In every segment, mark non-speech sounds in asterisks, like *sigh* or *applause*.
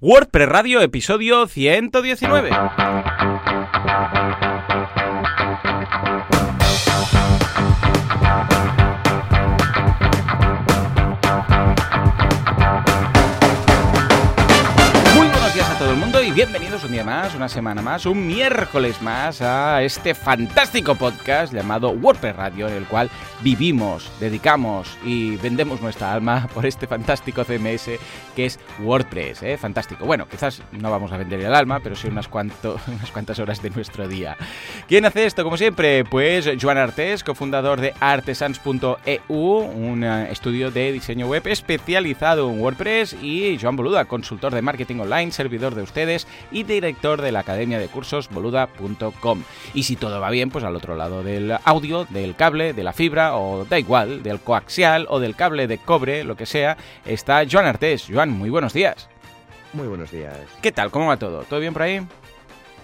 WordPress Radio, episodio 119. Más, una semana más, un miércoles más a este fantástico podcast llamado WordPress Radio, en el cual vivimos, dedicamos y vendemos nuestra alma *laughs* por este fantástico CMS que es WordPress. ¿eh? Fantástico. Bueno, quizás no vamos a vender el alma, pero sí unas, cuanto, *laughs* unas cuantas horas de nuestro día. ¿Quién hace esto? Como siempre, pues Joan Artes, cofundador de artesans.eu, un eh, estudio de diseño web especializado en WordPress, y Joan Boluda, consultor de marketing online, servidor de ustedes y director de la academia de cursos boluda.com. Y si todo va bien, pues al otro lado del audio, del cable, de la fibra o da igual, del coaxial o del cable de cobre, lo que sea, está Joan Artés. Joan, muy buenos días. Muy buenos días. ¿Qué tal? ¿Cómo va todo? ¿Todo bien por ahí?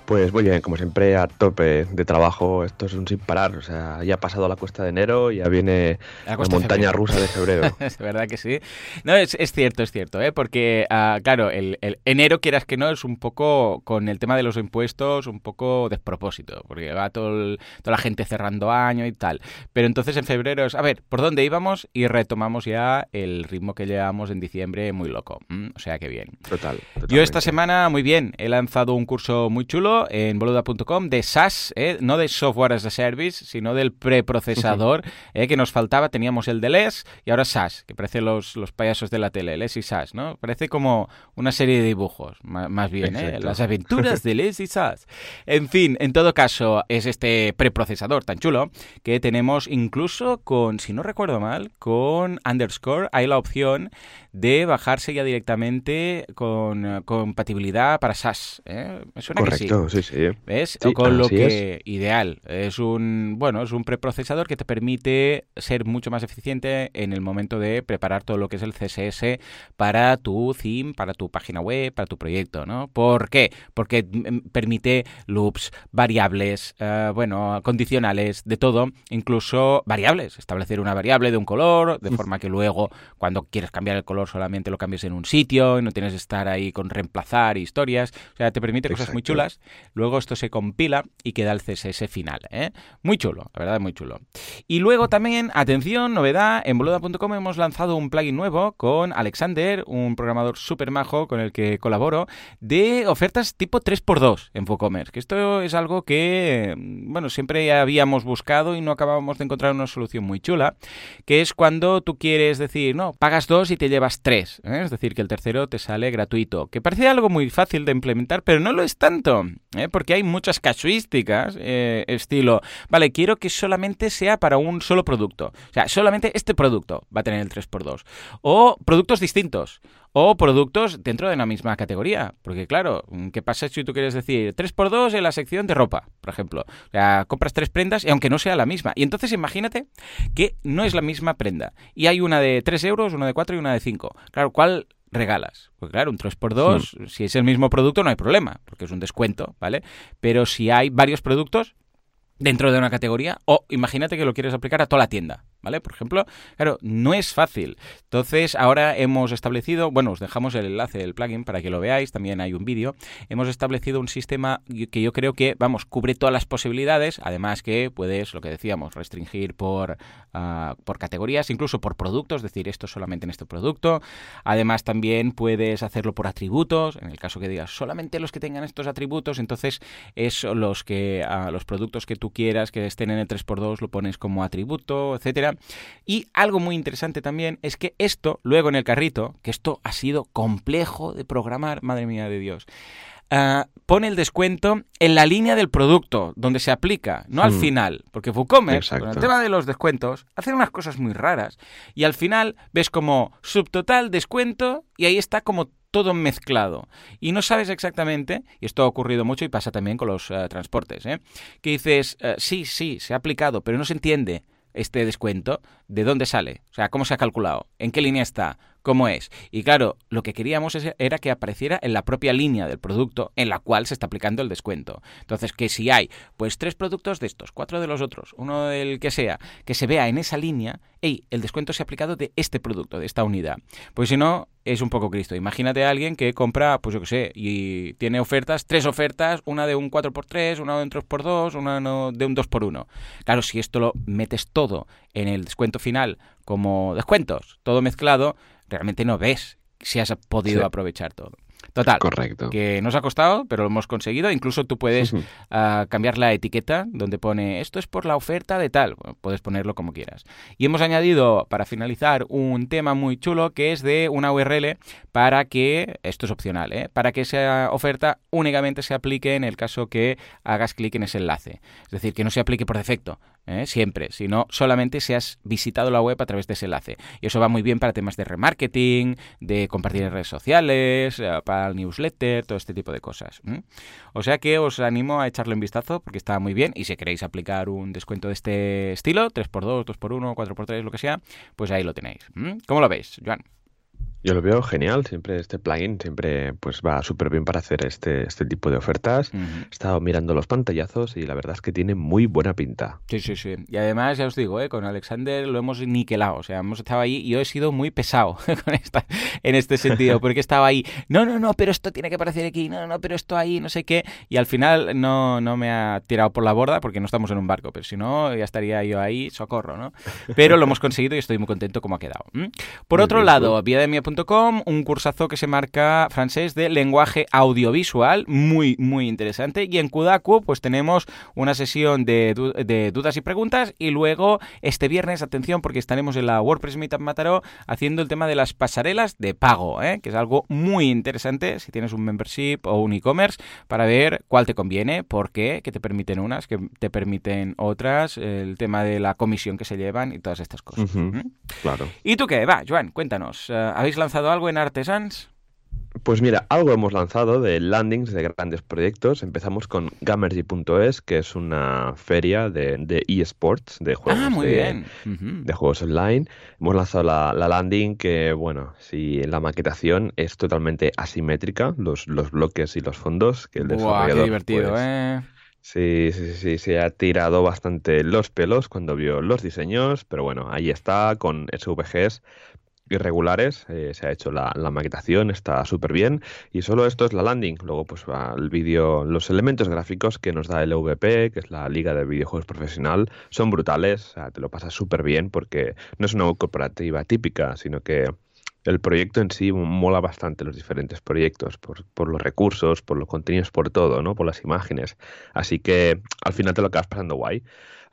Pues muy bien, como siempre, a tope de trabajo. Esto es un sin parar. O sea, ya ha pasado la cuesta de enero y ya viene La montaña febrero. rusa de febrero. *laughs* Es verdad que sí. No, es, es cierto, es cierto, ¿eh? porque, ah, claro, el, el enero, quieras que no, es un poco, con el tema de los impuestos, un poco despropósito, porque va todo el- toda la gente cerrando año y tal. Pero entonces en febrero es, a ver, ¿por dónde íbamos? Y retomamos ya el ritmo que llevamos en diciembre muy loco. ¿m? O sea que bien. Total. Yo esta semana, muy bien, he lanzado un curso muy chulo en boluda.com de SaaS, ¿eh? no de Software as a Service, sino del preprocesador ¿eh? que nos faltaba. Teníamos el de LES y ahora SaaS, que parece los, los payasos de la tele, LES y SaaS, ¿no? Parece como una serie de dibujos, más bien, ¿eh? Las aventuras de LES y SaaS. En fin, en todo caso, es este preprocesador tan chulo que tenemos incluso con, si no recuerdo mal, con Underscore, hay la opción de bajarse ya directamente con eh, compatibilidad para SaaS. ¿eh? Me suena que sí. Correcto, sí, sí. ¿Ves? Sí, con lo que ideal. Es un bueno, es un preprocesador que te permite ser mucho más eficiente en el momento de preparar todo lo que es el CSS para tu theme, para tu página web, para tu proyecto, ¿no? ¿Por qué? Porque mm, permite loops, variables, eh, bueno, condicionales, de todo, incluso variables. Establecer una variable de un color, de forma que luego, cuando quieres cambiar el color, solamente lo cambies en un sitio y no tienes que estar ahí con reemplazar historias. O sea, te permite cosas muy chulas. Luego esto se compila y queda el CSS final. ¿eh? Muy chulo, la verdad, muy chulo. Y luego también, atención, novedad, en boluda.com hemos lanzado un plugin nuevo con Alexander, un programador súper majo con el que colaboro, de ofertas tipo 3x2 en WooCommerce. Que esto es algo que, bueno, siempre habíamos buscado y no acabábamos de encontrar una solución muy chula, que es cuando tú quieres decir, no, pagas dos y te llevas tres. ¿eh? Es decir, que el tercero te sale gratuito. Que parece algo muy fácil de implementar, pero no lo es tanto, ¿eh? porque hay muchas casuísticas, eh, estilo, vale, quiero que solamente sea para un solo producto. O sea, solamente este producto va a tener el 3x2. O productos distintos. O productos dentro de la misma categoría. Porque claro, ¿qué pasa si tú quieres decir 3x2 en la sección de ropa, por ejemplo? O sea, compras tres prendas y aunque no sea la misma. Y entonces imagínate que no es la misma prenda. Y hay una de 3 euros, una de 4 y una de 5. Claro, ¿cuál regalas? Pues claro, un 3x2, si es el mismo producto no hay problema, porque es un descuento, ¿vale? Pero si hay varios productos dentro de una categoría, o imagínate que lo quieres aplicar a toda la tienda, ¿vale? Por ejemplo, claro, no es fácil. Entonces, ahora hemos establecido, bueno, os dejamos el enlace del plugin para que lo veáis, también hay un vídeo. Hemos establecido un sistema que yo creo que, vamos, cubre todas las posibilidades, además que puedes, lo que decíamos, restringir por, ah, por categorías, incluso por productos, es decir, esto solamente en este producto. Además, también puedes hacerlo por atributos, en el caso que digas solamente los que tengan estos atributos, entonces es los que ah, los productos que tú quieras que estén en el 3x2 lo pones como atributo, etcétera. Y algo muy interesante también es que esto, luego en el carrito, que esto ha sido complejo de programar, madre mía de Dios. ah, pone el descuento en la línea del producto, donde se aplica, no al Hmm. final. Porque WooCommerce, con el tema de los descuentos, hacen unas cosas muy raras. Y al final ves como subtotal descuento y ahí está como todo mezclado. Y no sabes exactamente, y esto ha ocurrido mucho y pasa también con los eh, transportes, ¿eh? que dices, eh, sí, sí, se ha aplicado, pero no se entiende este descuento, ¿de dónde sale? O sea, ¿cómo se ha calculado? ¿En qué línea está? Cómo es. Y claro, lo que queríamos era que apareciera en la propia línea del producto en la cual se está aplicando el descuento. Entonces, que si hay pues tres productos de estos, cuatro de los otros, uno del que sea, que se vea en esa línea, hey, el descuento se ha aplicado de este producto, de esta unidad. Pues si no, es un poco Cristo. Imagínate a alguien que compra, pues yo qué sé, y tiene ofertas, tres ofertas, una de un 4x3, una de un 3x2, una de un 2x1. Claro, si esto lo metes todo en el descuento final como descuentos, todo mezclado, realmente no ves si has podido aprovechar todo. Total. Correcto. Que nos ha costado, pero lo hemos conseguido. Incluso tú puedes ah, cambiar la etiqueta donde pone esto es por la oferta de tal. puedes ponerlo como quieras. Y hemos añadido, para finalizar, un tema muy chulo que es de una URL para que, esto es opcional, ¿eh? para que esa oferta únicamente se aplique en el caso que hagas clic en ese enlace. Es decir, que no se aplique por defecto. ¿Eh? siempre, sino solamente si has visitado la web a través de ese enlace. Y eso va muy bien para temas de remarketing, de compartir en redes sociales, eh, para el newsletter, todo este tipo de cosas. O sea que os animo a echarle un vistazo porque está muy bien y si queréis aplicar un descuento de este estilo, 3x2, 2x1, 4x3, lo que sea, pues ahí lo tenéis. ¿Cómo lo veis, Joan? Yo lo veo genial, siempre este plugin siempre pues va súper bien para hacer este, este tipo de ofertas. He estado mirando los pantallazos y la verdad es que tiene muy buena pinta. Sí, sí, sí. Y además, ya os digo, ¿eh? con Alexander lo hemos niquelado. O sea, hemos estado ahí y yo he sido muy pesado *laughs* con esta, en este sentido, porque estaba ahí, no, no, no, pero esto tiene que aparecer aquí, no, no, pero esto ahí, no sé qué. Y al final no, no me ha tirado por la borda porque no estamos en un barco, pero si no, ya estaría yo ahí, socorro, ¿no? Pero lo hemos conseguido y estoy muy contento como ha quedado. Por otro lado, vía de mi un cursazo que se marca francés de lenguaje audiovisual, muy, muy interesante. Y en Kudaku, pues tenemos una sesión de, dudas y preguntas. Y luego, este viernes, atención, porque estaremos en la WordPress Meetup Mataró haciendo el tema de las pasarelas de pago, ¿eh? que es algo muy interesante si tienes un membership o un e-commerce para ver cuál te conviene, por qué, que te permiten unas, que te permiten otras, el tema de la comisión que se llevan y todas estas cosas. ¿Mm? Claro. ¿Y tú qué? Va, Joan, cuéntanos. Eh, ¿Habéis lanzado algo en Artesans? Pues mira, algo hemos lanzado de landings de grandes proyectos. Empezamos con Gamergy.es, que es una feria de, eSports, de juegos, ah, muy de, bien. de, juegos online. Hemos lanzado la, landing que, bueno, si la maquetación es totalmente asimétrica, los, los bloques y los fondos, que el desarrollador... qué divertido, pues, ¿eh? Sí, sí, sí, se ha tirado bastante los pelos cuando vio los diseños, pero bueno, ahí está con SVGs irregulares, eh, se ha hecho la, maquetación, está súper bien y solo esto es la landing. Luego pues el vídeo, los elementos gráficos que nos da el VP, que es la Liga de Videojuegos Profesional, son brutales, o sea, te lo pasas súper bien porque no es una cooperativa típica, sino que el proyecto en sí mola bastante los diferentes proyectos, por, por, los recursos, por los contenidos, por todo, ¿no? Por las imágenes. Así que al final te lo acabas pasando guay.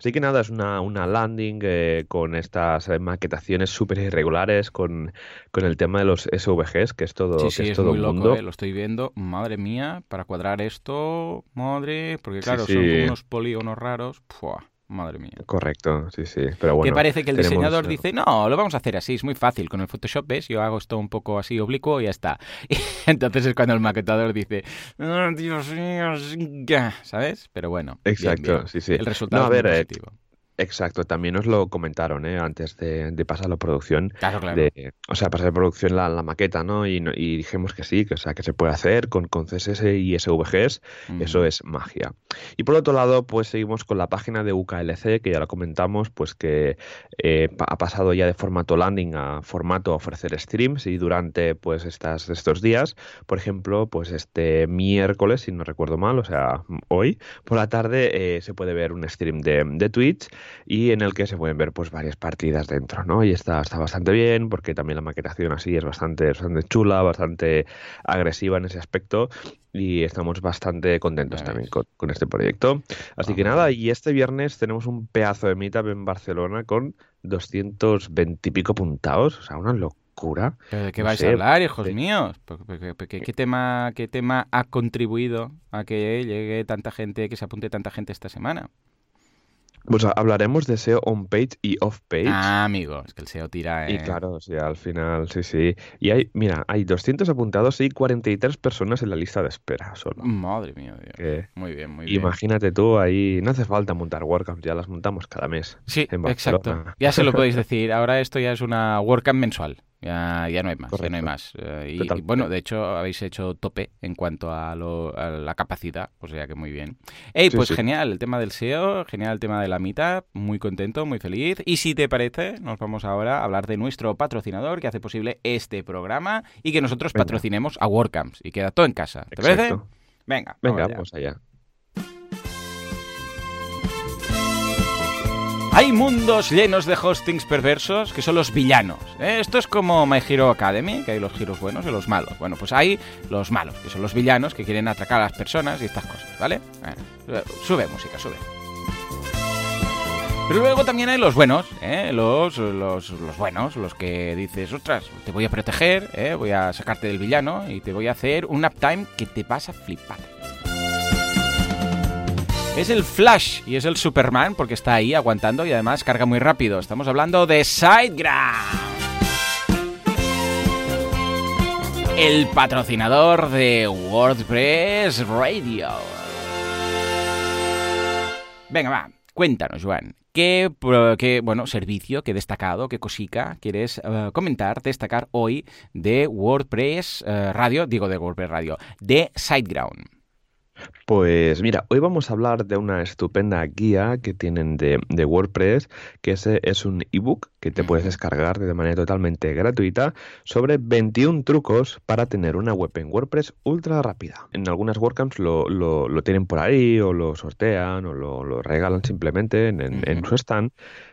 Así que nada, es una, una landing eh, con estas maquetaciones súper irregulares, con, con, el tema de los SVGs, que es todo, sí, que sí, es, todo muy mundo. Loco, eh, lo estoy viendo, madre mía, para cuadrar esto, madre, porque claro, son unos polígonos raros. Madre mía. Correcto, sí, sí. Pero bueno, que parece que el diseñador dice, no, lo vamos a hacer así, es muy fácil. Con el Photoshop, ¿ves? Yo hago esto un poco así oblicuo y ya está. *laughs* Y entonces es cuando el maquetador dice, oh, Dios mío, ¿sabes? Pero bueno. Exacto, sí, sí. El resultado no, a ver, es positivo. Exacto, también nos lo comentaron ¿eh? antes de, de pasar la producción. Claro, claro. De, o sea, pasar la producción la, la maqueta, ¿no? Y, y, dijimos que sí, que, o sea, que se puede hacer con, con CSS y SVGs. Eso es magia. Y por otro lado, pues seguimos con la página de UKLC, que ya la comentamos, pues que eh, ha pasado ya de formato landing a formato ofrecer streams y durante pues estas, estos días, por ejemplo, pues este miércoles, si no recuerdo mal, o sea, hoy, por la tarde eh, se puede ver un stream de, de Twitch y en el que se pueden ver pues varias partidas dentro, ¿no? Y está, está bastante bien porque también la maquetación así es bastante, bastante chula, bastante agresiva en ese aspecto y estamos bastante contentos también con, este proyecto. Así que nada, y este viernes tenemos un pedazo de meetup en Barcelona con 220 y pico puntados, o sea, una locura. ¿De qué vais a hablar, hijos míos? ¿Qué, tema, ¿Qué tema ha contribuido a que llegue tanta gente, que se apunte tanta gente esta semana? Pues hablaremos de SEO on-page y off-page. Ah, amigo, es que el SEO tira... Y claro, sí, al final, sí, sí. Y hay, mira, hay 200 apuntados y 43 personas en la lista de espera solo. Madre mía, Dios. muy bien, muy bien. Imagínate tú, ahí no hace falta montar WordCamp, ya las montamos cada mes. Sí, exacto. Ya se lo podéis *laughs* decir, ahora esto ya es una WordCamp mensual. Ya, ya no hay más, ya no hay más. Eh, y, y, bueno, de hecho, habéis hecho tope en cuanto a, lo, a la capacidad, o sea que muy bien. Ey, Sí, pues sí. genial el tema del SEO, genial el tema de la mitad, muy contento, muy feliz. Y si te parece, nos vamos ahora a hablar de nuestro patrocinador que hace posible este programa y que nosotros Venga. patrocinemos a WordCamps y queda todo en casa. ¿Te parece? Exacto. Venga, Venga, allá. vamos allá. Hay mundos llenos de hostings perversos que son los villanos. ¿eh? Esto es como My Hero Academy, que hay los giros buenos y los malos. Bueno, pues hay los malos, que son los villanos que quieren atracar a las personas y estas cosas, ¿vale? Bueno, sube música, sube. Pero luego también hay los buenos, ¿eh? los, los, los buenos, los que dices, ostras, te voy a proteger, ¿eh? voy a sacarte del villano y te voy a hacer un uptime que te vas a flipar. Es el Flash y es el Superman porque está ahí aguantando y además carga muy rápido. Estamos hablando de SiteGround. El patrocinador de WordPress Radio. Venga, va, cuéntanos, Joan. ¿Qué, qué, bueno, servicio, qué destacado, qué cosica quieres eh, comentar, destacar hoy de WordPress eh, Radio, digo de WordPress Radio, de SiteGround? Pues mira, hoy vamos a hablar de una estupenda guía que tienen de, de WordPress, que es, es un ebook que te puedes descargar de manera totalmente gratuita sobre 21 trucos para tener una web en WordPress ultra rápida. En algunas WordCamps lo, lo- lo tienen por ahí o lo sortean o lo, lo regalan simplemente en, en- su stand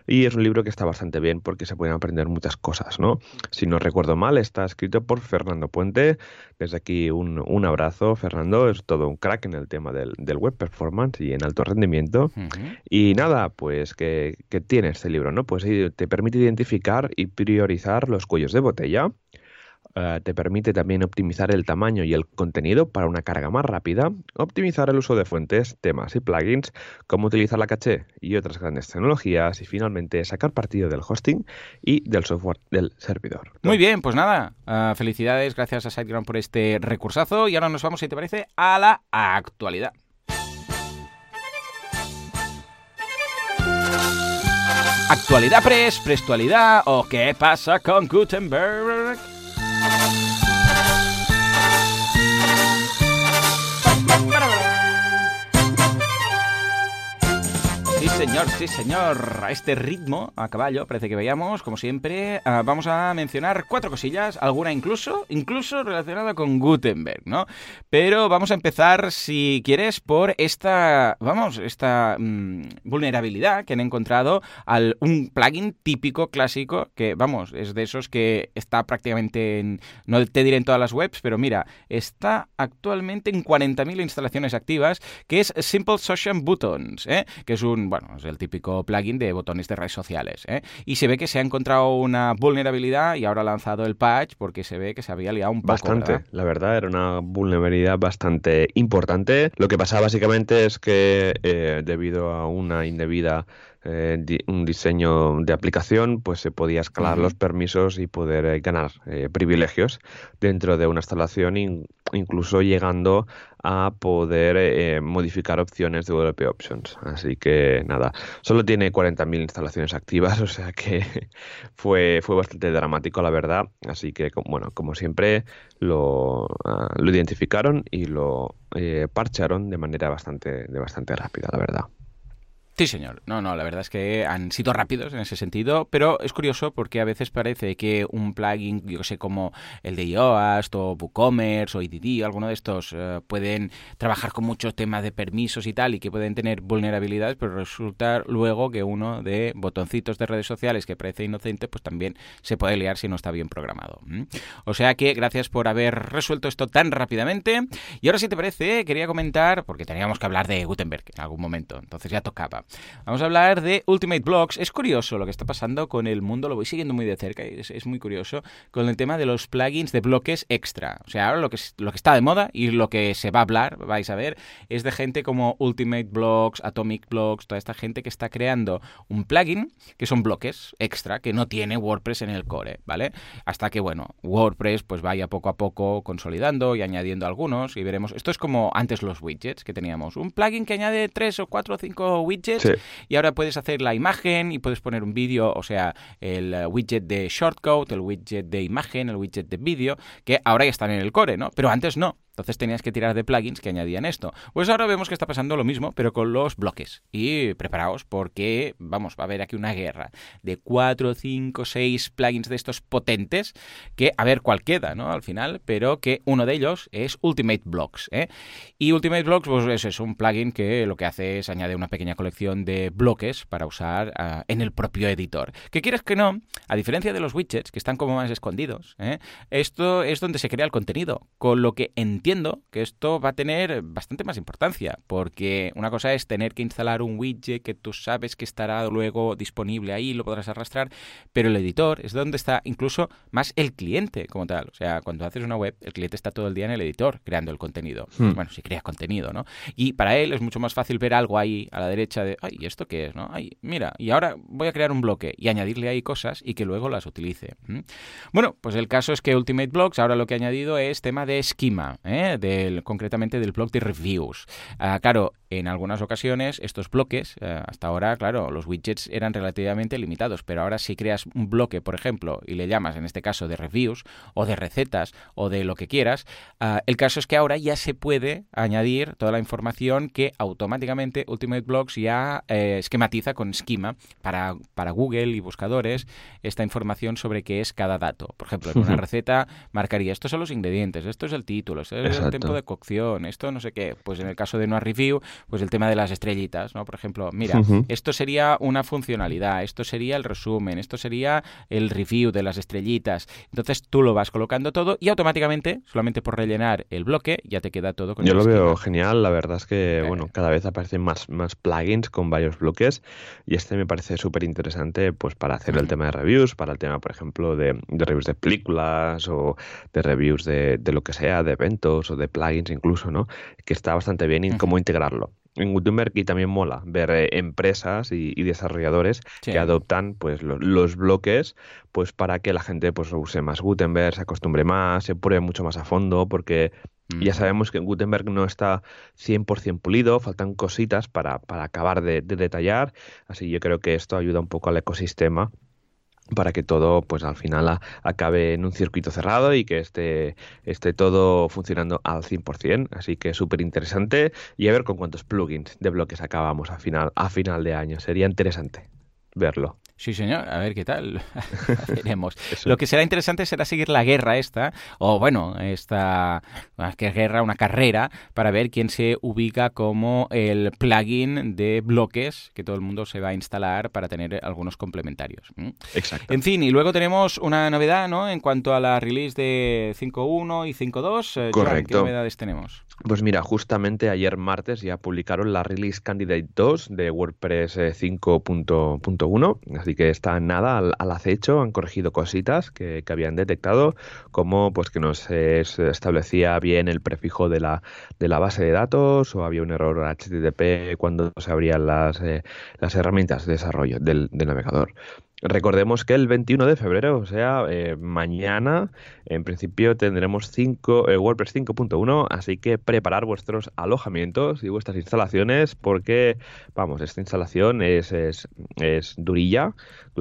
y es un libro que está bastante bien porque se pueden aprender muchas cosas, ¿no? Si no recuerdo mal, está escrito por Fernando Puente. Desde aquí un, un abrazo, Fernando. Es todo un crack en el tema del, del web performance y en alto rendimiento. Y nada, pues que, que tiene este libro, ¿no? Pues te permite identificar y priorizar los cuellos de botella. Eh, te permite también optimizar el tamaño y el contenido para una carga más rápida, optimizar el uso de fuentes, temas y plugins, cómo utilizar la caché y otras grandes tecnologías y finalmente sacar partido del hosting y del software del servidor. Muy bien, pues nada, ah, felicidades, gracias a SiteGround por este recursazo y ahora nos vamos, si te parece, a la actualidad. Actualidad Press, Prestualidad o qué pasa con Gutenberg. Thank you. Señor, sí, señor. A este ritmo, a caballo, parece que veíamos, como siempre, ah, vamos a mencionar cuatro cosillas, alguna incluso, incluso relacionada con Gutenberg, ¿no? Pero vamos a empezar, si quieres, por esta, vamos, esta mm, vulnerabilidad que han encontrado al un plugin típico, clásico, que, vamos, es de esos que está prácticamente en, no te diré en todas las webs, pero mira, está actualmente en 40.000 instalaciones activas, que es Simple Social Buttons, ¿eh? que es un, bueno, es el típico plugin de botones de redes sociales. ¿eh? Y se ve que se ha encontrado una vulnerabilidad y ahora ha lanzado el patch porque se ve que se había liado un poco. Bastante, ¿verdad? la verdad, era una vulnerabilidad bastante importante. Lo que pasa básicamente es que eh, debido a una indebida eh, di- un diseño de aplicación, pues se podía escalar los permisos y poder eh, ganar eh, privilegios dentro de una instalación, in- incluso llegando a poder modificar opciones de WP Options. Así que nada, solo tiene 40.000 instalaciones activas, *laughs* o sea que fue, fue bastante dramático, la verdad. Así que, bueno, como siempre, lo, ah, lo identificaron y lo parcharon de manera bastante, de bastante rápida, la verdad. Sí, señor. No, no, la verdad es que han sido rápidos en ese sentido, pero es curioso porque a veces parece que un plugin, yo sé, como el de Yoast o WooCommerce o EDD, alguno de estos, eh, pueden trabajar con muchos temas de permisos y tal y que pueden tener vulnerabilidades, pero resulta luego que uno de botoncitos de redes sociales que parece inocente, pues también se puede liar si no está bien programado. O sea que gracias por haber resuelto esto tan rápidamente. Y ahora, si te parece, quería comentar, porque teníamos que hablar de Gutenberg en algún momento, entonces ya tocaba. Vamos a hablar de Ultimate Blocks. Es curioso lo que está pasando con el mundo, lo voy siguiendo muy de cerca y es, muy curioso con el tema de los plugins de bloques extra. O sea, ahora lo que, lo que está de moda y lo que se va a hablar, vais a ver, es de gente como Ultimate Blocks, Atomic Blocks, toda esta gente que está creando un plugin que son bloques extra que no tiene WordPress en el core, ¿vale? Hasta que, bueno, WordPress pues vaya poco a poco consolidando y añadiendo algunos y veremos. Esto es como antes los widgets que teníamos. Un plugin que añade tres o cuatro o cinco widgets widgets y ahora puedes hacer la imagen y puedes poner un vídeo, o sea, el eh, widget de shortcode, el widget de imagen, el widget de vídeo, que ahora ya están en el core, ¿no? Pero antes no. Entonces tenías que tirar de plugins que añadían esto. Pues ahora vemos que está pasando lo mismo, pero con los bloques. Y preparaos porque, vamos, va a haber aquí una guerra de 4, 5, 6 plugins de estos potentes que, a ver cuál queda, ¿no? Al final, pero que uno de ellos es Ultimate Blocks. ¿eh? Y Ultimate Blocks, pues es, un plugin que lo que hace es añadir una pequeña colección de bloques para usar ah, en el propio editor. Que quieres que no, a diferencia de los widgets, que están como más escondidos, ¿eh? esto es donde se crea el contenido, con lo que entiendo entiendo que esto va a tener bastante más importancia, porque una cosa es tener que instalar un widget que tú sabes que estará luego disponible ahí, lo podrás arrastrar, pero el editor es donde está incluso más el cliente como tal. O sea, cuando haces una web, el cliente está todo el día en el editor creando el contenido. Hmm. Bueno, si creas contenido, ¿no? Y para él es mucho más fácil ver algo ahí a la derecha de, ay, ¿y esto qué es? ¿no? Ay, mira, y ahora voy a crear un bloque y añadirle ahí cosas y que luego las utilice. Bueno, pues el caso es que Ultimate Blocks ahora lo que ha añadido es tema de esquema. ¿eh? ¿Eh? del, concretamente del blog de reviews. Ah, claro, en algunas ocasiones estos bloques, eh, hasta ahora, claro, los widgets eran relativamente limitados, pero ahora si creas un bloque, por ejemplo, y le llamas en este caso de reviews o de recetas o de lo que quieras, ah, el caso es que ahora ya se puede añadir toda la información que automáticamente Ultimate Blocks ya eh, esquematiza con esquema para, para Google y buscadores esta información sobre qué es cada dato. Por ejemplo, en una receta marcaría estos son los ingredientes, esto es el título, esto es el tiempo de cocción, esto no sé qué. Pues en el caso de una review, pues el tema de las estrellitas, ¿no? Por ejemplo, mira, esto sería una funcionalidad, esto sería el resumen, esto sería el review de las estrellitas. Entonces tú lo vas colocando todo y automáticamente, solamente por rellenar el bloque, ya te queda todo con Yo lo veo genial, la verdad es que, bueno, cada vez aparecen más, más plugins con varios bloques y este me parece súper interesante pues para hacer el tema de reviews, para el tema, por ejemplo, de, reviews de películas o de reviews de, de lo que sea, de eventos o de plugins incluso, ¿no? Que está bastante bien y cómo integrarlo en Gutenberg y también mola ver eh, empresas y, desarrolladores que adoptan pues los bloques pues para que la gente pues use más Gutenberg, se acostumbre más, se pruebe mucho más a fondo porque ya sabemos que en Gutenberg no está 100% pulido, faltan cositas para, para acabar de, de detallar, así yo creo que esto ayuda un poco al ecosistema para que todo pues al final acabe en un circuito cerrado y que esté, esté todo funcionando al 100%. Así que súper interesante y a ver con cuántos plugins de bloques acabamos a final, a final de año. Sería interesante verlo. Sí, señor, a ver qué tal. *laughs* Veremos. *laughs* Lo que será interesante será seguir la guerra esta, o bueno, esta que guerra, una carrera, para ver quién se ubica como el plugin de bloques que todo el mundo se va a instalar para tener algunos complementarios. Exacto. En fin, y luego tenemos una novedad, ¿no? En cuanto a la release de 5.1 y 5.2. Eh, Correcto. ¿Qué novedades tenemos? Pues mira, justamente ayer martes ya publicaron la Release Candidate 2 de WordPress 5.1, eh, así que está nada al, acecho, han corregido cositas que, habían detectado, como pues que no se establecía bien el prefijo de la, de la base de datos o había un error HTTP cuando se abrían las, eh, las herramientas de desarrollo del navegador. Recordemos que el 21 de febrero, o sea, eh, mañana, en principio tendremos 5, eh, WordPress 5.1, así que preparar vuestros alojamientos y vuestras instalaciones porque, vamos, esta instalación es, es, es, durilla,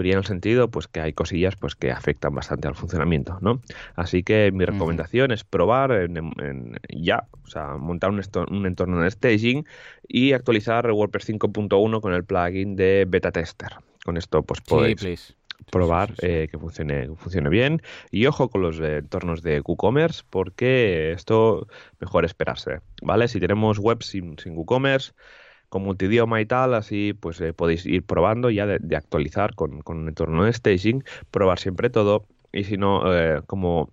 en el sentido pues que hay cosillas pues que afectan bastante al funcionamiento, ¿no? Así que mi recomendación es probar en, ya, o sea, montar un, un entorno de staging y actualizar WordPress 5.1 con el plugin de beta tester. Con esto pues podéis probar eh, que funcione, funcione bien. Y ojo con los entornos de WooCommerce porque esto mejor esperarse, ¿vale? Si tenemos webs sin, sin WooCommerce con multidioma y tal, así pues eh, podéis ir probando ya de, actualizar con, con, un entorno de staging, probar siempre todo. Y si no, eh, como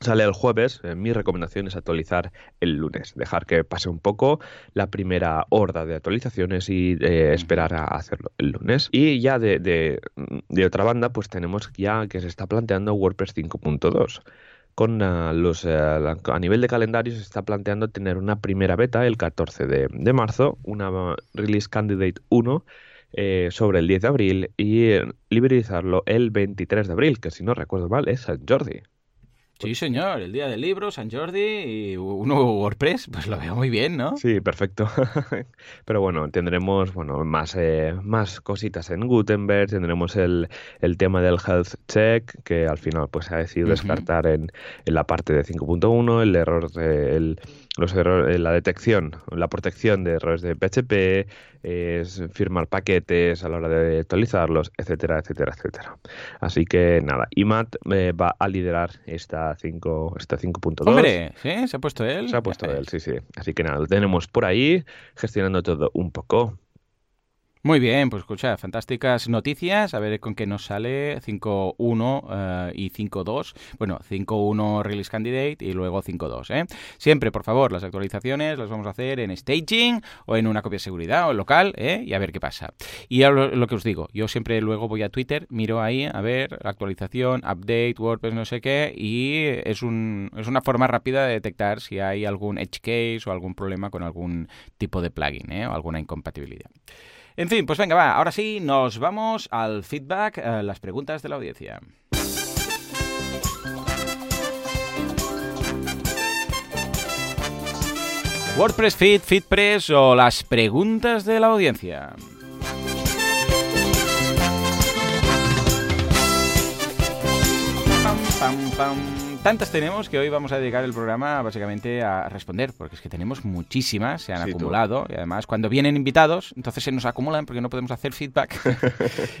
Sale el jueves, eh, mi recomendación es actualizar el lunes, dejar que pase un poco la primera horda de actualizaciones y eh, esperar a hacerlo el lunes. Y ya de, de, otra banda, pues tenemos ya que se está planteando WordPress 5.2 con ah, los eh, a nivel de calendario se está planteando tener una primera beta el 14 de, marzo, una release candidate 1 sobre el 10 de abril y liberalizarlo el 23 de abril, que si no recuerdo mal es San Jordi. Sí, señor, el día del libro, San Jordi y un nuevo WordPress, pues lo veo muy bien, ¿no? Sí, perfecto. *laughs* Pero bueno, tendremos bueno, más, eh, más cositas en Gutenberg, tendremos el, el, tema del health check, que al final pues se ha decidido descartar en, en, la parte de 5.1, el error de, el, los errores, eh, la detección, la protección de errores de PHP, es firmar paquetes a la hora de actualizarlos, etcétera, etcétera, etcétera. Así que nada, IMAT eh, va a liderar esta 5 esta 5.2. Hombre, ¿sí? ¿Se ha puesto él? Se ha puesto él, sí, sí. Así que nada, lo tenemos por ahí, gestionando todo un poco. Muy bien, pues escucha, fantásticas noticias. A ver con qué nos sale 5.1 eh, y 5.2. Bueno, 5.1 Release Candidate y luego 5.2. ¿eh? Siempre, por favor, las actualizaciones las vamos a hacer en staging o en una copia de seguridad o local ¿eh? y a ver qué pasa. Y lo, lo, que os digo, yo siempre luego voy a Twitter, miro ahí a ver actualización, update, WordPress, no sé qué, y es, un, es una forma rápida de detectar si hay algún edge case o algún problema con algún tipo de plugin ¿eh? o alguna incompatibilidad. En fin, pues venga, va, ahora sí, nos vamos al feedback, a las preguntas de la audiencia. WordPress Feed, FeedPress o las preguntas de la audiencia. Pam, pam, pam tantas tenemos que hoy vamos a dedicar el programa básicamente a responder, porque es que tenemos muchísimas, se han sí, acumulado, tú. y además cuando vienen invitados, entonces se nos acumulan porque no podemos hacer feedback.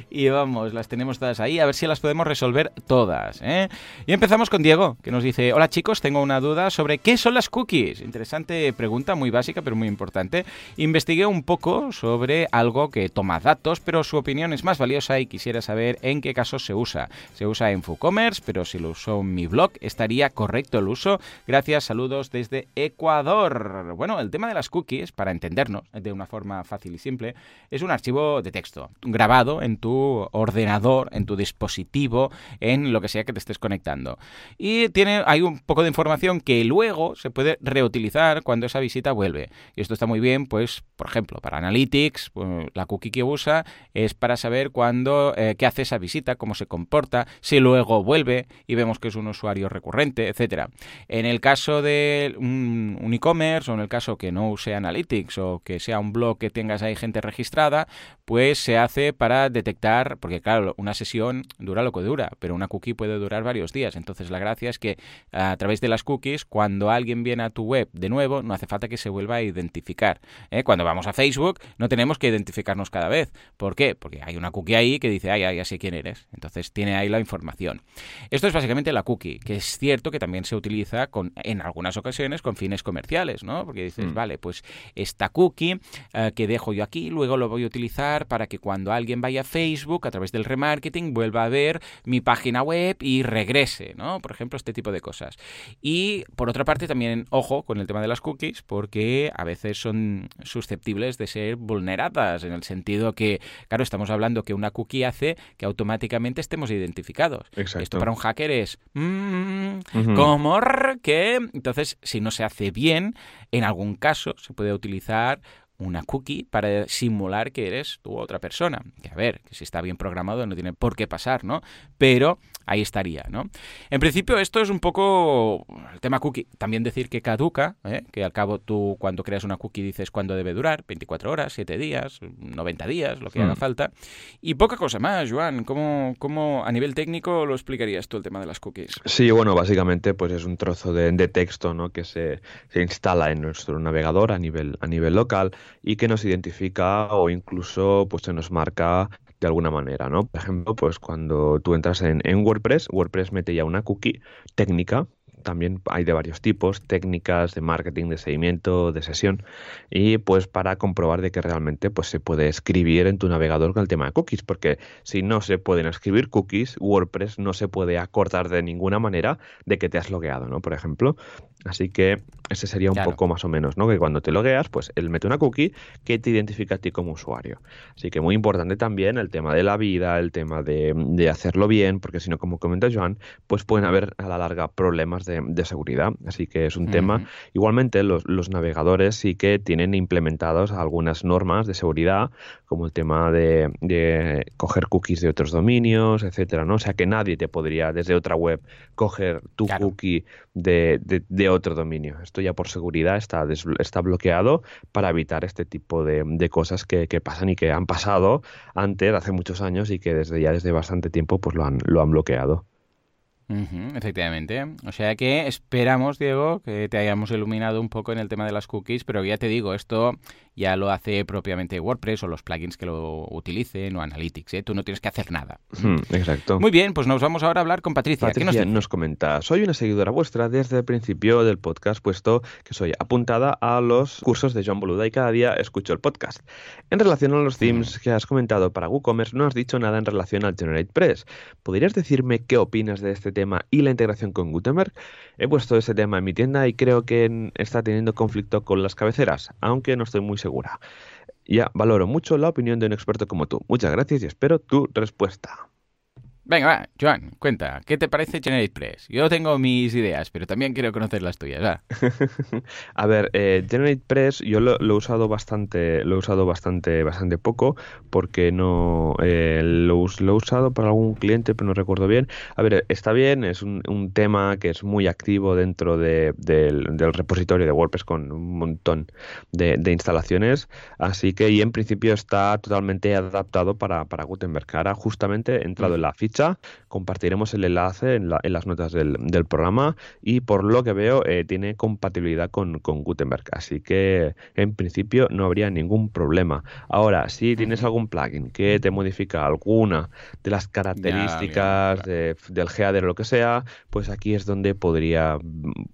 *laughs* y vamos, las tenemos todas ahí, a ver si las podemos resolver todas. ¿eh? Y empezamos con Diego, que nos dice, hola chicos, tengo una duda sobre qué son las cookies. Interesante pregunta, muy básica, pero muy importante. Investigué un poco sobre algo que toma datos, pero su opinión es más valiosa y quisiera saber en qué casos se usa. Se usa en FooCommerce, pero si lo uso en mi blog, estaría correcto el uso. Gracias, saludos desde Ecuador. Bueno, el tema de las cookies, para entendernos de una forma fácil y simple, es un archivo de texto grabado en tu ordenador, en tu dispositivo, en lo que sea que te estés conectando. Y tiene, hay un poco de información que luego se puede reutilizar cuando esa visita vuelve. Y esto está muy bien, pues, por ejemplo, para Analytics, pues, la cookie que usa es para saber cuándo, eh, qué hace esa visita, cómo se comporta, si luego vuelve y vemos que es un usuario recurrente, etcétera. En el caso de un, e-commerce o en el caso que no use Analytics o que sea un blog que tengas ahí gente registrada, pues se hace para detectar, porque claro, una sesión dura lo que dura, pero una cookie puede durar varios días. Entonces la gracia es que a través de las cookies, cuando alguien viene a tu web de nuevo, no hace falta que se vuelva a identificar. ¿eh? Cuando vamos a Facebook, no tenemos que identificarnos cada vez. ¿Por qué? Porque hay una cookie ahí que dice, ay, ay, ya sé quién eres. Entonces tiene ahí la información. Esto es básicamente la cookie, que es cierto que también se utiliza con, en algunas ocasiones con fines comerciales, ¿no? Porque dices, mm. vale, pues esta cookie uh, que dejo yo aquí, luego lo voy a utilizar para que cuando alguien vaya a Facebook a través del remarketing vuelva a ver mi página web y regrese, ¿no? Por ejemplo, este tipo de cosas. Y por otra parte también, ojo con el tema de las cookies, porque a veces son susceptibles de ser vulneradas, en el sentido que, claro, estamos hablando que una cookie hace que automáticamente estemos identificados. Exacto. Esto para un hacker es... Mmm, Como que entonces si no se hace bien en algún caso se puede utilizar una cookie para simular que eres tú otra persona. Que a ver, que si está bien programado no tiene por qué pasar, ¿no? Pero ahí estaría, ¿no? En principio esto es un poco el tema cookie. También decir que caduca, ¿eh? que al cabo tú cuando creas una cookie dices cuándo debe durar, 24 horas, 7 días, 90 días, lo que haga falta. Y poca cosa más, Joan. ¿Cómo, ¿Cómo, a nivel técnico lo explicarías tú el tema de las cookies? Sí, bueno, básicamente pues es un trozo de, de texto, ¿no? Que se, se, instala en nuestro navegador a nivel, a nivel local y que nos identifica o incluso pues se nos marca de alguna manera, ¿no? Por ejemplo, pues cuando tú entras en, WordPress, WordPress mete ya una cookie técnica también hay de varios tipos, técnicas de marketing, de seguimiento, de sesión, y pues para comprobar de que realmente pues se puede escribir en tu navegador con el tema de cookies, porque si no se pueden escribir cookies, WordPress no se puede acordar de ninguna manera de que te has logueado, ¿no? Por ejemplo. Así que ese sería un poco más o menos, ¿no? Que cuando te logueas, pues él mete una cookie que te identifica a ti como usuario. Así que muy importante también el tema de la vida, el tema de, hacerlo bien, porque si no, como comenta Joan, pues pueden haber a la larga problemas de, seguridad. Así que es un tema. Igualmente, los, navegadores sí que tienen implementados algunas normas de seguridad, como el tema de, coger cookies de otros dominios, etcétera, ¿no? O sea que nadie te podría desde otra web coger tu cookie de, de, otro dominio. Esto ya por seguridad está, está bloqueado para evitar este tipo de, cosas que, pasan y que han pasado antes, hace muchos años, y que desde ya desde bastante tiempo pues lo han, lo han bloqueado. Efectivamente. O sea que esperamos, Diego, que te hayamos iluminado un poco en el tema de las cookies, pero ya te digo, esto ya lo hace propiamente WordPress o los plugins que lo utilicen o Analytics. ¿eh? Tú no tienes que hacer nada. exacto. Muy bien, pues nos vamos ahora a hablar con Patricia. Patricia nos, comenta, soy una seguidora vuestra desde el principio del podcast, puesto que soy apuntada a los cursos de John Boluda y cada día escucho el podcast. En relación a los themes que has comentado para WooCommerce, no has dicho nada en relación al GeneratePress. ¿Podrías decirme qué opinas de este tema y la integración con Gutenberg? He puesto ese tema en mi tienda y creo que está teniendo conflicto con las cabeceras, aunque no estoy muy segura. Ya valoro mucho la opinión de un experto como tú. Muchas gracias y espero tu respuesta. Venga, va, Joan, cuenta, ¿qué te parece GeneratePress? Yo tengo mis ideas, pero también quiero conocer las tuyas, ¿va? *laughs* a ver, eh, GeneratePress yo lo, he usado bastante, lo he usado bastante, bastante poco, porque no eh, lo, he usado para algún cliente, pero no recuerdo bien. A ver, está bien, es un, tema que es muy activo dentro del, repositorio de WordPress con un montón de, instalaciones, así que y en principio está totalmente adaptado para, para Gutenberg. Ahora justamente he entrado en la ficha Compartiremos el enlace en, las notas del, programa y por lo que veo eh, tiene compatibilidad con, Gutenberg. Así que en principio no habría ningún problema. Ahora, si tienes algún plugin que te modifica alguna de las características del header o lo que sea, pues aquí es donde podría,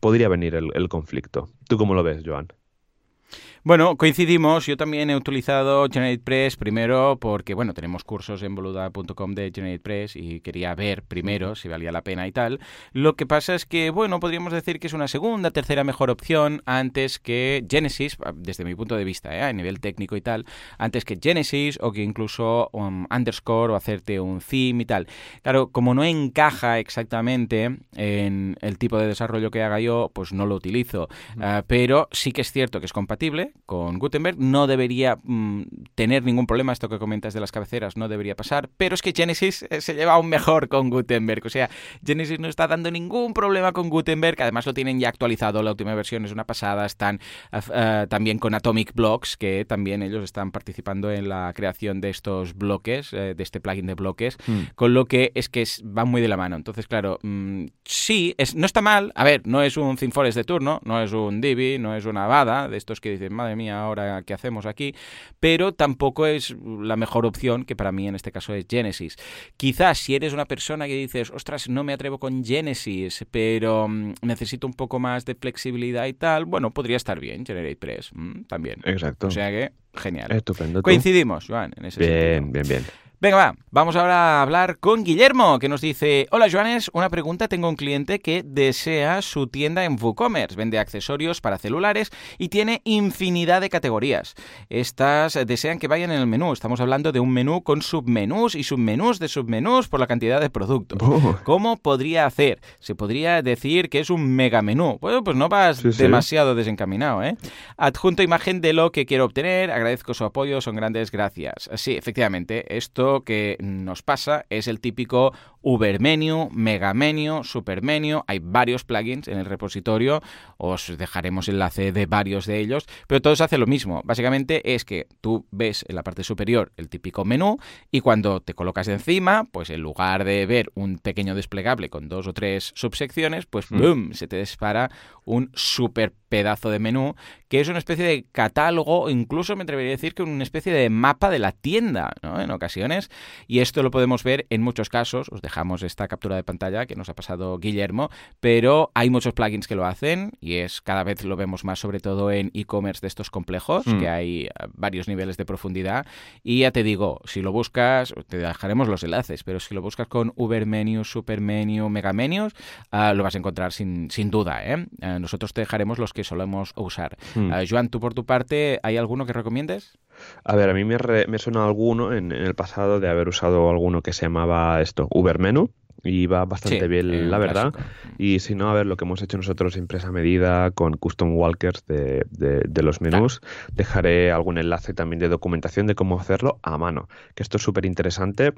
podría venir el, el conflicto. ¿Tú cómo lo ves, Joan? Bueno, coincidimos. Yo también he utilizado GeneratePress primero porque, bueno, tenemos cursos en boluda.com de GeneratePress y quería ver primero si valía la pena y tal. Lo que pasa es que, bueno, podríamos decir que es una segunda, tercera mejor opción antes que Genesis, desde mi punto de vista, ¿eh? a nivel técnico y tal, antes que Genesis o que incluso um, underscore o hacerte un theme y tal. Claro, como no encaja exactamente en el tipo de desarrollo que haga yo, pues no lo utilizo. Ah, pero sí que es cierto que es compatible con Gutenberg. No debería mm, tener ningún problema, esto que comentas de las cabeceras no debería pasar, pero es que Genesis eh, se lleva aún mejor con Gutenberg. O sea, Genesis no está dando ningún problema con Gutenberg, además lo tienen ya actualizado, la última versión es una pasada, están eh, eh, también con Atomic Blocks, que también ellos están participando en la creación de estos bloques, de este plugin de bloques, hmm. con lo que es que va muy de la mano. Entonces, claro, mm, sí, es, no está mal, a ver, no es un ThemeForest de turno, no es un Divi, no es una Avada, de estos que dicen, madre mía, ahora qué hacemos aquí, pero tampoco es la mejor opción, que para mí en este caso es Genesis. Quizás si eres una persona que dices, ostras, no me atrevo con Genesis, pero mm, necesito un poco más de flexibilidad y tal, bueno, podría estar bien GeneratePress mm, también. Exacto. O sea que, genial. Estupendo. Coincidimos, Joan, en ese Bien, bien, bien. Venga, va, vamos ahora a hablar con Guillermo, que nos dice, hola Joanes, una pregunta, tengo un cliente que desea su tienda en WooCommerce, vende accesorios para celulares y tiene infinidad de categorías. Estas desean que vayan en el menú, estamos hablando de un menú con submenús y submenús de submenús por la cantidad de productos. Oh. ¿Cómo podría hacer? Se podría decir que es un mega menú. Bueno, pues no vas demasiado desencaminado, ¿eh? Adjunto imagen de lo que quiero obtener, agradezco su apoyo, son grandes gracias. Sí, efectivamente, esto que nos pasa es el típico Uber Menu, Mega Menu, Super Menu. Hay varios plugins en el repositorio. Os dejaremos enlace de varios de ellos. Pero todos hacen lo mismo. Básicamente es que tú ves en la parte superior el típico menú y cuando te colocas encima, pues en lugar de ver un pequeño desplegable con dos o tres subsecciones, pues mm. ¡boom! se te dispara un super pedazo de menú que es una especie de catálogo, incluso me atrevería a decir que una especie de mapa de la tienda, ¿no? En ocasiones y esto lo podemos ver en muchos casos. Os dejamos esta captura de pantalla que nos ha pasado Guillermo, pero hay muchos plugins que lo hacen y es cada vez lo vemos más sobre todo en e-commerce de estos complejos, Mm. que hay eh, varios niveles de profundidad y ya te digo, si lo buscas, te dejaremos los enlaces, pero si lo buscas con Uber Menu, Super Menu, Mega Menus, ah, lo vas a encontrar sin, sin duda. ¿eh? Eh, nosotros te dejaremos los que solemos usar. Mm. Ah, Joan, tú por tu parte, ¿hay alguno que recomiendes? A ver, a mí me, re- me suena alguno en, en el pasado de haber usado alguno que se llamaba esto, Uber Menu, y va bastante Sí, bien, eh, la verdad. clásico. Y si no, a ver, lo que hemos hecho nosotros impresa medida con custom walkers de, de- de los menús, dejaré algún enlace también de documentación de cómo hacerlo a mano, que esto es súper interesante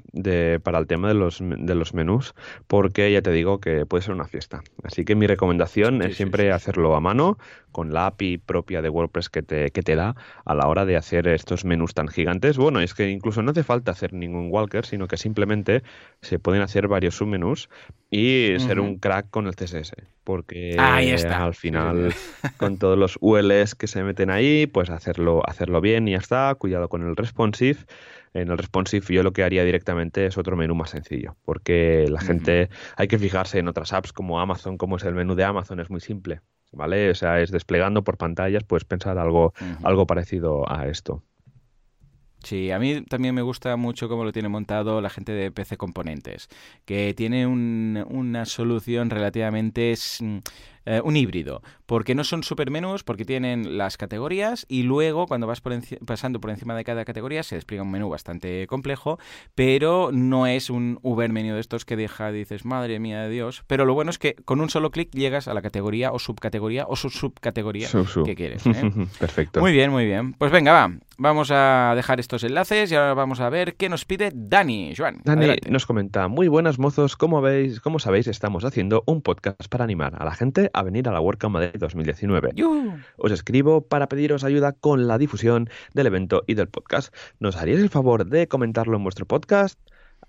para el tema de los, de los menús, porque ya te digo que puede ser una fiesta. Así que mi recomendación Sí, es sí, siempre hacerlo a mano, con la API propia de WordPress que te, que te da a la hora de hacer estos menús tan gigantes. Bueno, es que incluso no hace falta hacer ningún walker, sino que simplemente se pueden hacer varios submenús y ser un crack con el CSS. Porque Ahí está. al final, *laughs* con todos los ULs que se meten ahí, pues hacerlo, hacerlo bien y ya está. Cuidado con el responsive. En el responsive yo lo que haría directamente es otro menú más sencillo, porque la gente hay que fijarse en otras apps como Amazon, como es el menú de Amazon, es muy simple, ¿vale? O sea, es desplegando por pantallas, puedes pensar algo, algo parecido a esto. Sí, a mí también me gusta mucho cómo lo tiene montado la gente de PC Componentes, que tiene un- una solución relativamente s- eh, un híbrido, porque no son supermenús, porque tienen las categorías y luego cuando vas por pasando por encima de cada categoría se despliega un menú bastante complejo, pero no es un Uber menú de estos que deja, dices, madre mía de Dios, pero lo bueno es que con un solo clic llegas a la categoría o subcategoría o su subcategoría Su, su. que quieres. ¿eh? *laughs* Perfecto. Muy bien, muy bien. Pues venga, va. Vamos a dejar estos enlaces y ahora vamos a ver qué nos pide Dani. Joan, Dani adelante. nos comenta, muy buenas mozos, como veis, como sabéis, estamos haciendo un podcast para animar a la gente a venir a la WordCamp Madrid 2019. Yuhu. Os escribo para pediros ayuda con la difusión del evento y del podcast. ¿Nos haríais el favor de comentarlo en vuestro podcast?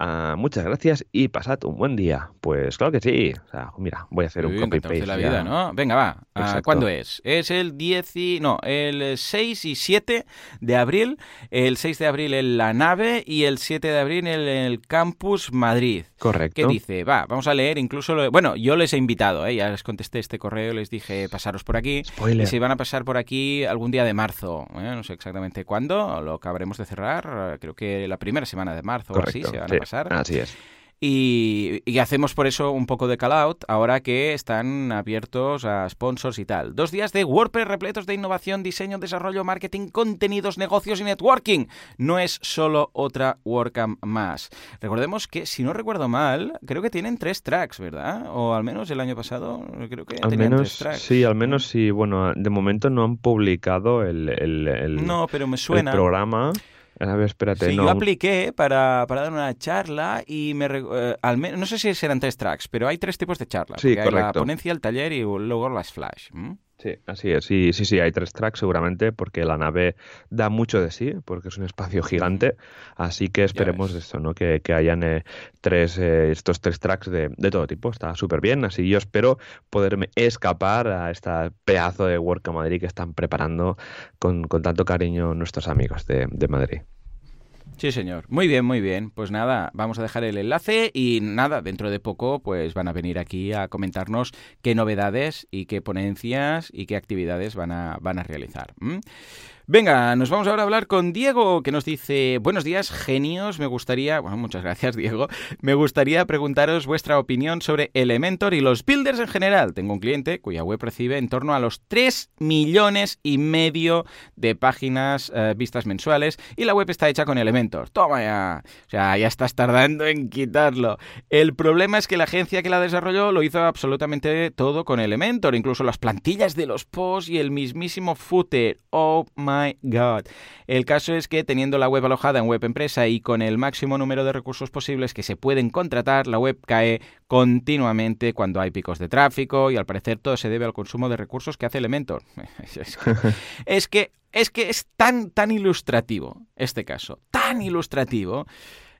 Ah, muchas gracias y pasad un buen día. Pues claro que sí. O sea, mira, voy a hacer Uy, un copy encantados de paste. la ya. vida, ¿no? Venga, va. Ah, Exacto. ¿Cuándo es? Es el 10 y... No, el 6 y 7 de abril. El 6 de abril en la nave y el 7 de abril en el Campus Madrid. Correcto. ¿Qué dice? Va, vamos a leer incluso... lo- Bueno, yo les he invitado, ¿eh? ya les contesté este correo, les dije pasaros por aquí. Spoiler. Y se van a pasar por aquí algún día de marzo. ¿eh? No sé exactamente cuándo, lo acabaremos de cerrar. Creo que la primera semana de marzo o así se van sí, a pasar. Así es. Y, y hacemos por eso un poco de call out ahora que están abiertos a sponsors y tal. Dos días de WordPress repletos de innovación, diseño, desarrollo, marketing, contenidos, negocios y networking. No es solo otra WordCamp más. Recordemos que, si no recuerdo mal, creo que tienen tres tracks, ¿verdad? O al menos el año pasado creo que Al tenían menos, tres tracks. sí, al menos sí. Bueno, de momento no han publicado el, el, el- No, pero me el suena. programa. A ver, espérate. Sí, no. yo apliqué para, para dar una charla y me eh, al menos no sé si serán tres tracks, pero hay tres tipos de charlas. Sí, hay la ponencia, el taller y luego las flash. ¿m? Sí, así es. Sí, sí, sí, hay tres tracks seguramente porque la nave da mucho de sí, porque es un espacio gigante. Así que esperemos esto, ¿no? Que, que hayan eh, tres, eh, estos tres tracks de, de todo tipo. Está súper bien. Así yo espero poderme escapar a este pedazo de Work a Madrid que están preparando con, con tanto cariño nuestros amigos de, de Madrid. Sí, señor. Muy bien, muy bien. Pues nada, vamos a dejar el enlace y nada, dentro de poco pues van a venir aquí a comentarnos qué novedades y qué ponencias y qué actividades van a, van a realizar. Venga, nos vamos ahora a hablar con Diego, que nos dice, buenos días, genios, me gustaría, bueno, muchas gracias Diego, me gustaría preguntaros vuestra opinión sobre Elementor y los builders en general. Tengo un cliente cuya web recibe en torno a los 3 millones y medio de páginas eh, vistas mensuales y la web está hecha con Elementor. Toma ya, o sea, ya estás tardando en quitarlo. El problema es que la agencia que la desarrolló lo hizo absolutamente todo con Elementor, incluso las plantillas de los posts y el mismísimo footer. Oh my god. El caso es que teniendo la web alojada en web empresa y con el máximo número de recursos posibles que se pueden contratar, la web cae continuamente cuando hay picos de tráfico y al parecer todo se debe al consumo de recursos que hace Elementor. *laughs* Es que es, que es tan, tan ilustrativo este caso, tan ilustrativo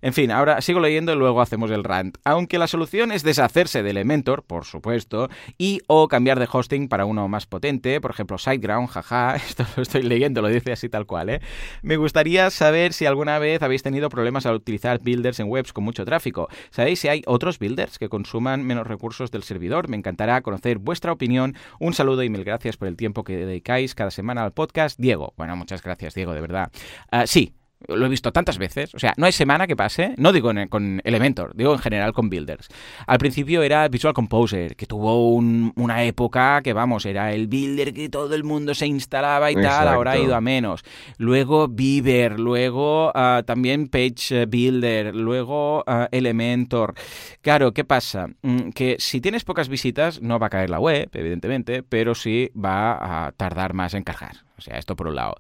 En fin, ahora sigo leyendo y luego hacemos el rant. Aunque la solución es deshacerse de Elementor, por supuesto, y o cambiar de hosting para uno más potente, por ejemplo SiteGround, jaja, *laughs* esto lo estoy leyendo, lo dice así tal cual, ¿eh? Me gustaría saber si alguna vez habéis tenido problemas al utilizar builders en webs con mucho tráfico. ¿Sabéis si hay otros builders que consuman menos recursos del servidor? Me encantará conocer vuestra opinión. Un saludo y mil gracias por el tiempo que dedicáis cada semana al podcast. Diego, bueno, muchas gracias Diego, de verdad. Ah, sí, lo he visto tantas veces. O sea, no hay semana que pase, no digo con Elementor, digo en general con Builders. Al principio era Visual Composer, que tuvo una época que, vamos, era el builder que todo el mundo se instalaba y tal, ahora ha ido a menos. Luego Beaver, luego ah, también Page Builder, luego ah, Elementor. Claro, ¿qué pasa? Mm, que si tienes pocas visitas, no va a caer la web, evidentemente, pero sí va a tardar más en cargar. O sea, esto por un lado.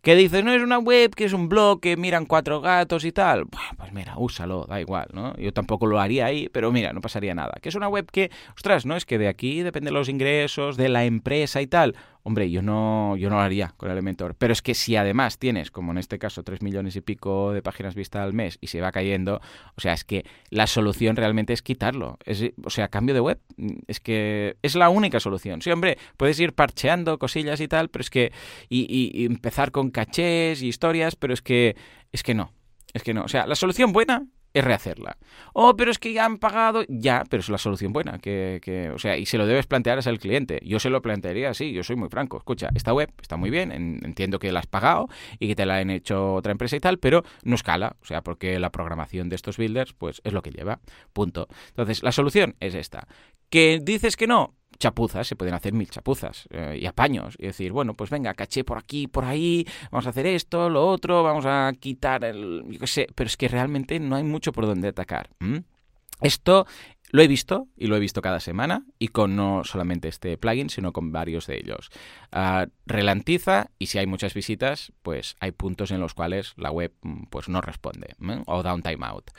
¿Qué dices? No es una web, que es un blog, que miran cuatro gatos y tal. Bueno, pues mira, úsalo, da igual, ¿no? Yo tampoco lo haría ahí, pero mira, no pasaría nada. Que es una web que, ostras, ¿no? Es que de aquí dependen los ingresos, de la empresa y tal. Hombre, yo no, yo no lo haría con Elementor. Pero es que si además tienes, como en este caso, tres millones y pico de páginas vistas al mes y se va cayendo, o sea, es que la solución realmente es quitarlo. Es, o sea, cambio de web. Es que es la única solución. Sí, hombre, puedes ir parcheando cosillas y tal, pero es que. Y, y empezar con cachés y historias, pero es que. Es que no. Es que no. O sea, la solución buena es rehacerla. Oh, pero es que ya han pagado. Ya, pero es la solución buena. Que, que, o sea, y se lo debes plantear al cliente. Yo se lo plantearía así, yo soy muy franco. Escucha, esta web está muy bien, entiendo que la has pagado y que te la han hecho otra empresa y tal, pero no escala. O sea, porque la programación de estos builders, pues es lo que lleva. Punto. Entonces, la solución es esta. ¿Que dices que no? chapuzas, se pueden hacer mil chapuzas eh, y apaños. Y decir, bueno, pues venga, caché por aquí, por ahí, vamos a hacer esto, lo otro, vamos a quitar el. Yo qué sé, pero es que realmente no hay mucho por donde atacar. Esto lo he visto y lo he visto cada semana y con no solamente este plugin, sino con varios de ellos. Uh, relantiza y si hay muchas visitas, pues hay puntos en los cuales la web mm, pues no responde o da un timeout.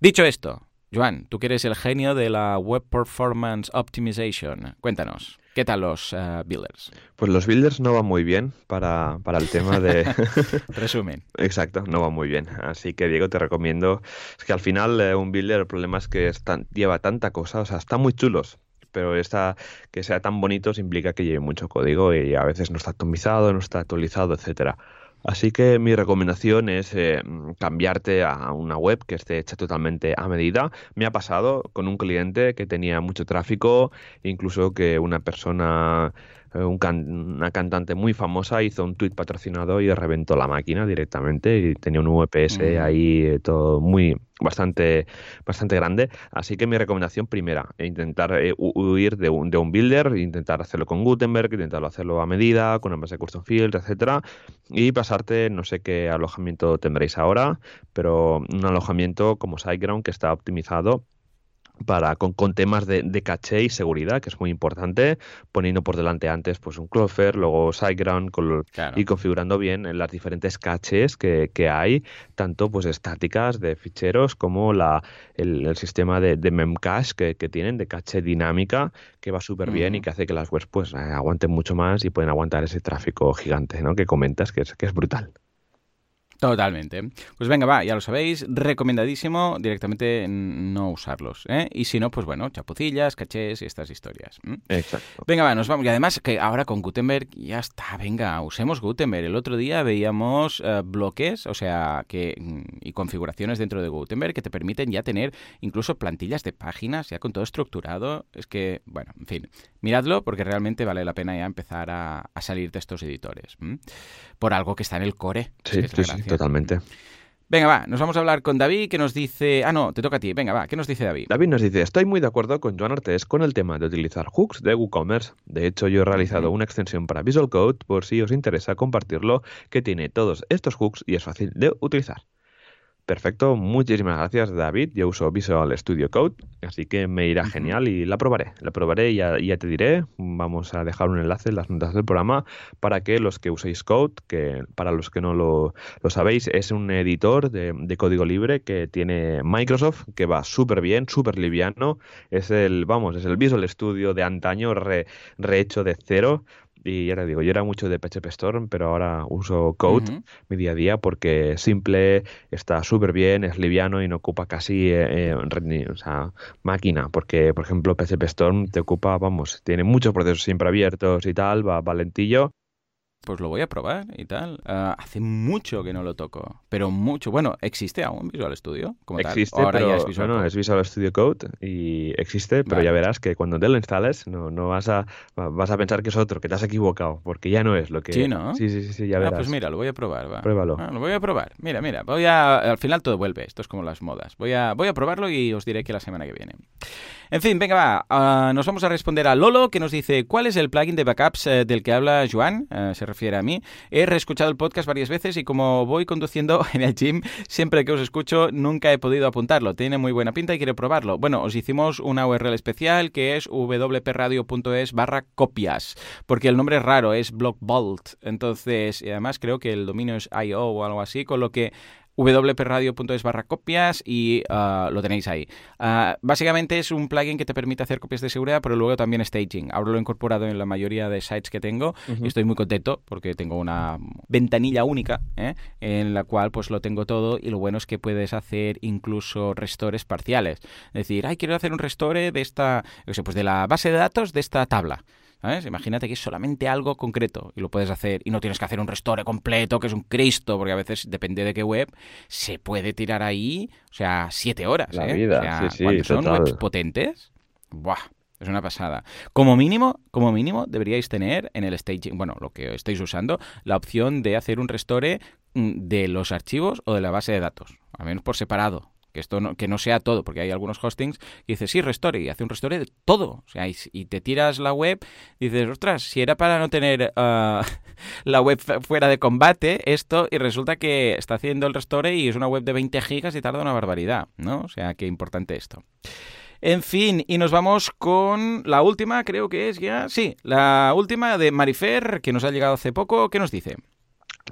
Dicho esto, Joan, tú que eres el genio de la Web Performance Optimization. Cuéntanos, ¿qué tal los eh, builders? Pues los builders no van muy bien para, el tema de... *laughs* Resumen. Exacto, no van muy bien. Así que, Diego, te recomiendo... Es que al final eh, un builder, el problema es que lleva tanta cosa, o sea, están muy chulos, pero esta, que sea tan bonito implica que lleve mucho código y a veces no está optimizado, no está actualizado, etcétera. Así que mi recomendación es eh, cambiarte a una web que esté hecha totalmente a medida. Me ha pasado con un cliente que tenía mucho tráfico, incluso que una persona eh, una cantante muy famosa hizo un tweet patrocinado y reventó la máquina directamente y tenía un VPS ahí eh, todo muy bastante bastante grande. Así que mi recomendación primera intentar eh, huir de un, de un builder intentar hacerlo con Gutenberg intentarlo hacerlo a medida con base de custom fields etcétera y pasarte no sé qué alojamiento tendréis ahora pero un alojamiento como SiteGround que está optimizado para con, con temas de, de, caché y seguridad, que es muy importante, poniendo por delante antes pues un Clover, luego SiteGround y configurando bien las diferentes caches que, que, hay, tanto pues estáticas de ficheros como la, el, sistema de, de memcache que, que, tienen, de caché dinámica, que va súper bien y que hace que las webs pues aguanten mucho más y pueden aguantar ese tráfico gigante ¿no? que comentas, que es, que es brutal. Totalmente. Pues venga, va, ya lo sabéis, recomendadísimo directamente no usarlos. ¿eh? Y si no, pues bueno, chapucillas, cachés y estas historias. Exacto. Venga, va, nos vamos. Y además que ahora con Gutenberg ya está, venga, usemos Gutenberg. El otro día veíamos eh, bloques, o sea, que y configuraciones dentro de Gutenberg que te permiten ya tener incluso plantillas de páginas ya con todo estructurado. Es que, bueno, en fin, miradlo porque realmente vale la pena ya empezar a, salir de estos editores. Por algo que está en el core. Sí, sí, sí totalmente. Venga, va, nos vamos a hablar con David, que nos dice... Ah, no, te toca a ti. Venga, va, ¿qué nos dice David? David nos dice, estoy muy de acuerdo con Joan Ortiz con el tema de utilizar hooks de WooCommerce. De hecho, yo he realizado una extensión para Visual Code, por si os interesa compartirlo, que tiene todos estos hooks y es fácil de utilizar. Perfecto, muchísimas gracias David. Yo uso Visual Studio Code, así que me irá genial y la probaré. La probaré y ya, ya, te diré. Vamos a dejar un enlace en las notas del programa para que los que uséis Code, que para los que no lo, sabéis, es un editor de, código libre que tiene Microsoft, que va súper bien, súper liviano. Es el, vamos, es el Visual Studio de antaño rehecho de cero Y ya te digo, yo era mucho de PHP Storm, pero ahora uso Code mi día a día porque es simple, está súper bien, es liviano y no ocupa casi eh, eh o sea, máquina. Porque, por ejemplo, PHP Storm te ocupa, vamos, tiene muchos procesos siempre abiertos y tal, va, va lentillo pues lo voy a probar y tal. Ah, hace mucho que no lo toco, pero mucho. Bueno, ¿existe aún Visual Studio? Como existe, Ahora pero, ya es Visual, no, es Visual Studio Code y existe, pero ya verás que cuando te lo instales no, no vas, a, vas a pensar que es otro, que te has equivocado, porque ya no es lo que... Sí, ¿no? Sí, sí, sí, ya verás. Ah, pues mira, lo voy a probar, va. Pruébalo. Ah, lo voy a probar. Mira, mira, voy a... Al final todo vuelve, esto es como las modas. Voy a, voy a probarlo y os diré que la semana que viene. En fin, venga, va. Ah, nos vamos a responder a Lolo, que nos dice, ¿cuál es el plugin de backups eh, del que habla Joan? Eh, se refiere a mí. He reescuchado el podcast varias veces y como voy conduciendo *laughs* en el gym, siempre que os escucho, nunca he podido apuntarlo. Tiene muy buena pinta y quiero probarlo. Bueno, os hicimos una URL especial que es wpradio.es barra copias, porque el nombre es raro, es blockbolt. Entonces, y además creo que el dominio es IO o algo así, con lo que wpradio.es barra copias y ah, lo tenéis ahí. Ah, básicamente es un plugin que te permite hacer copias de seguridad, pero luego también staging. Ahora lo he incorporado en la mayoría de sites que tengo y estoy muy contento porque tengo una ventanilla única ¿eh? en la cual pues lo tengo todo y lo bueno es que puedes hacer incluso restores parciales. Es decir, ay, quiero hacer un restore de esta, pues de la base de datos de esta tabla. Imagínate que es solamente algo concreto y lo puedes hacer y no tienes que hacer un restore completo, que es un Cristo, porque a veces, depende de qué web, se puede tirar ahí, o sea, siete horas. La ¿eh? vida, cuando son webs potentes, ¡buah! Es una pasada. Como mínimo, como mínimo, deberíais tener en el staging, bueno, lo que estáis usando, la opción de hacer un restore mm, de los archivos o de la base de datos, al menos por separado que esto no, que no sea todo, porque hay algunos hostings que dices, sí, restore, y hace un restore de todo. O sea, y, te tiras la web dices, ostras, si era para no tener ah, *laughs* la web fuera de combate, esto, y resulta que está haciendo el restore y es una web de 20 gigas y tarda una barbaridad, ¿no? O sea, qué importante esto. En fin, y nos vamos con la última, creo que es ya, sí, la última de Marifer, que nos ha llegado hace poco, ¿qué nos dice?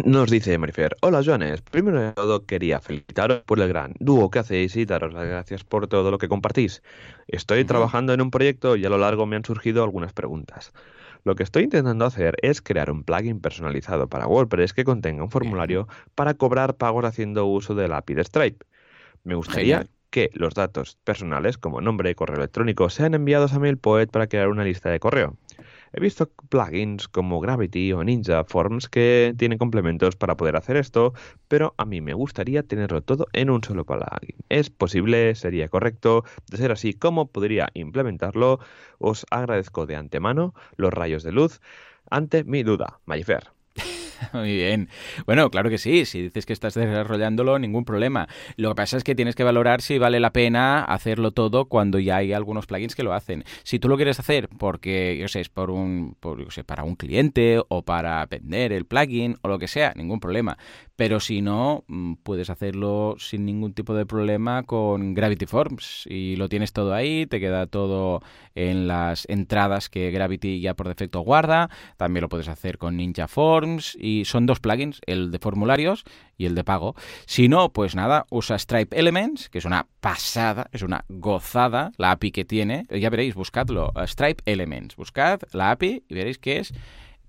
Nos dice Marifer, hola Joanes, primero de todo quería felicitaros por el gran dúo que hacéis y daros las gracias por todo lo que compartís. Estoy trabajando en un proyecto y a lo largo me han surgido algunas preguntas. Lo que estoy intentando hacer es crear un plugin personalizado para WordPress que contenga un formulario para cobrar pagos haciendo uso del API de Stripe. Me gustaría que los datos personales como nombre y correo electrónico sean enviados a MailPoet para crear una lista de correo. He visto plugins como Gravity o Ninja Forms que tienen complementos para poder hacer esto, pero a mí me gustaría tenerlo todo en un solo plugin. ¿Es posible? ¿Sería correcto? De ser así, ¿cómo podría implementarlo? Os agradezco de antemano los rayos de luz ante mi duda. Mayfer. *laughs* Muy bien. Bueno, claro que sí. Si dices que estás desarrollándolo, ningún problema. Lo que pasa es que tienes que valorar si vale la pena hacerlo todo cuando ya hay algunos plugins que lo hacen. Si tú lo quieres hacer porque, yo sé, es por un, por, sé, para un cliente o para vender el plugin o lo que sea, ningún problema. Pero si no, mm, puedes hacerlo sin ningún tipo de problema con Gravity Forms y lo tienes todo ahí, te queda todo en las entradas que Gravity ya por defecto guarda. También lo puedes hacer con Ninja Forms y son dos plugins, el de formularios y el de pago. Si no, pues nada, usa Stripe Elements, que es una pasada, es una gozada la API que tiene. Ya veréis, buscadlo, Stripe Elements. Buscad la API y veréis que es